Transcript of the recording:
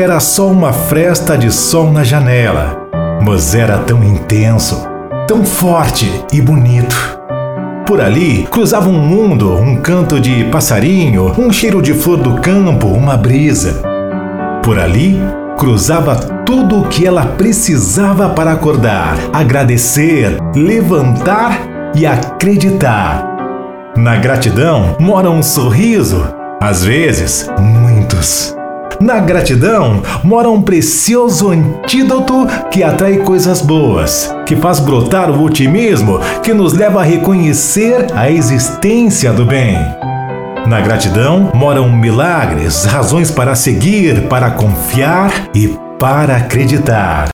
era só uma fresta de sol na janela, mas era tão intenso, tão forte e bonito. Por ali cruzava um mundo, um canto de passarinho, um cheiro de flor do campo, uma brisa. Por ali cruzava tudo o que ela precisava para acordar, agradecer, levantar e acreditar. Na gratidão mora um sorriso, às vezes, muitos. Na gratidão mora um precioso antídoto que atrai coisas boas, que faz brotar o otimismo que nos leva a reconhecer a existência do bem. Na gratidão moram milagres, razões para seguir, para confiar e para acreditar.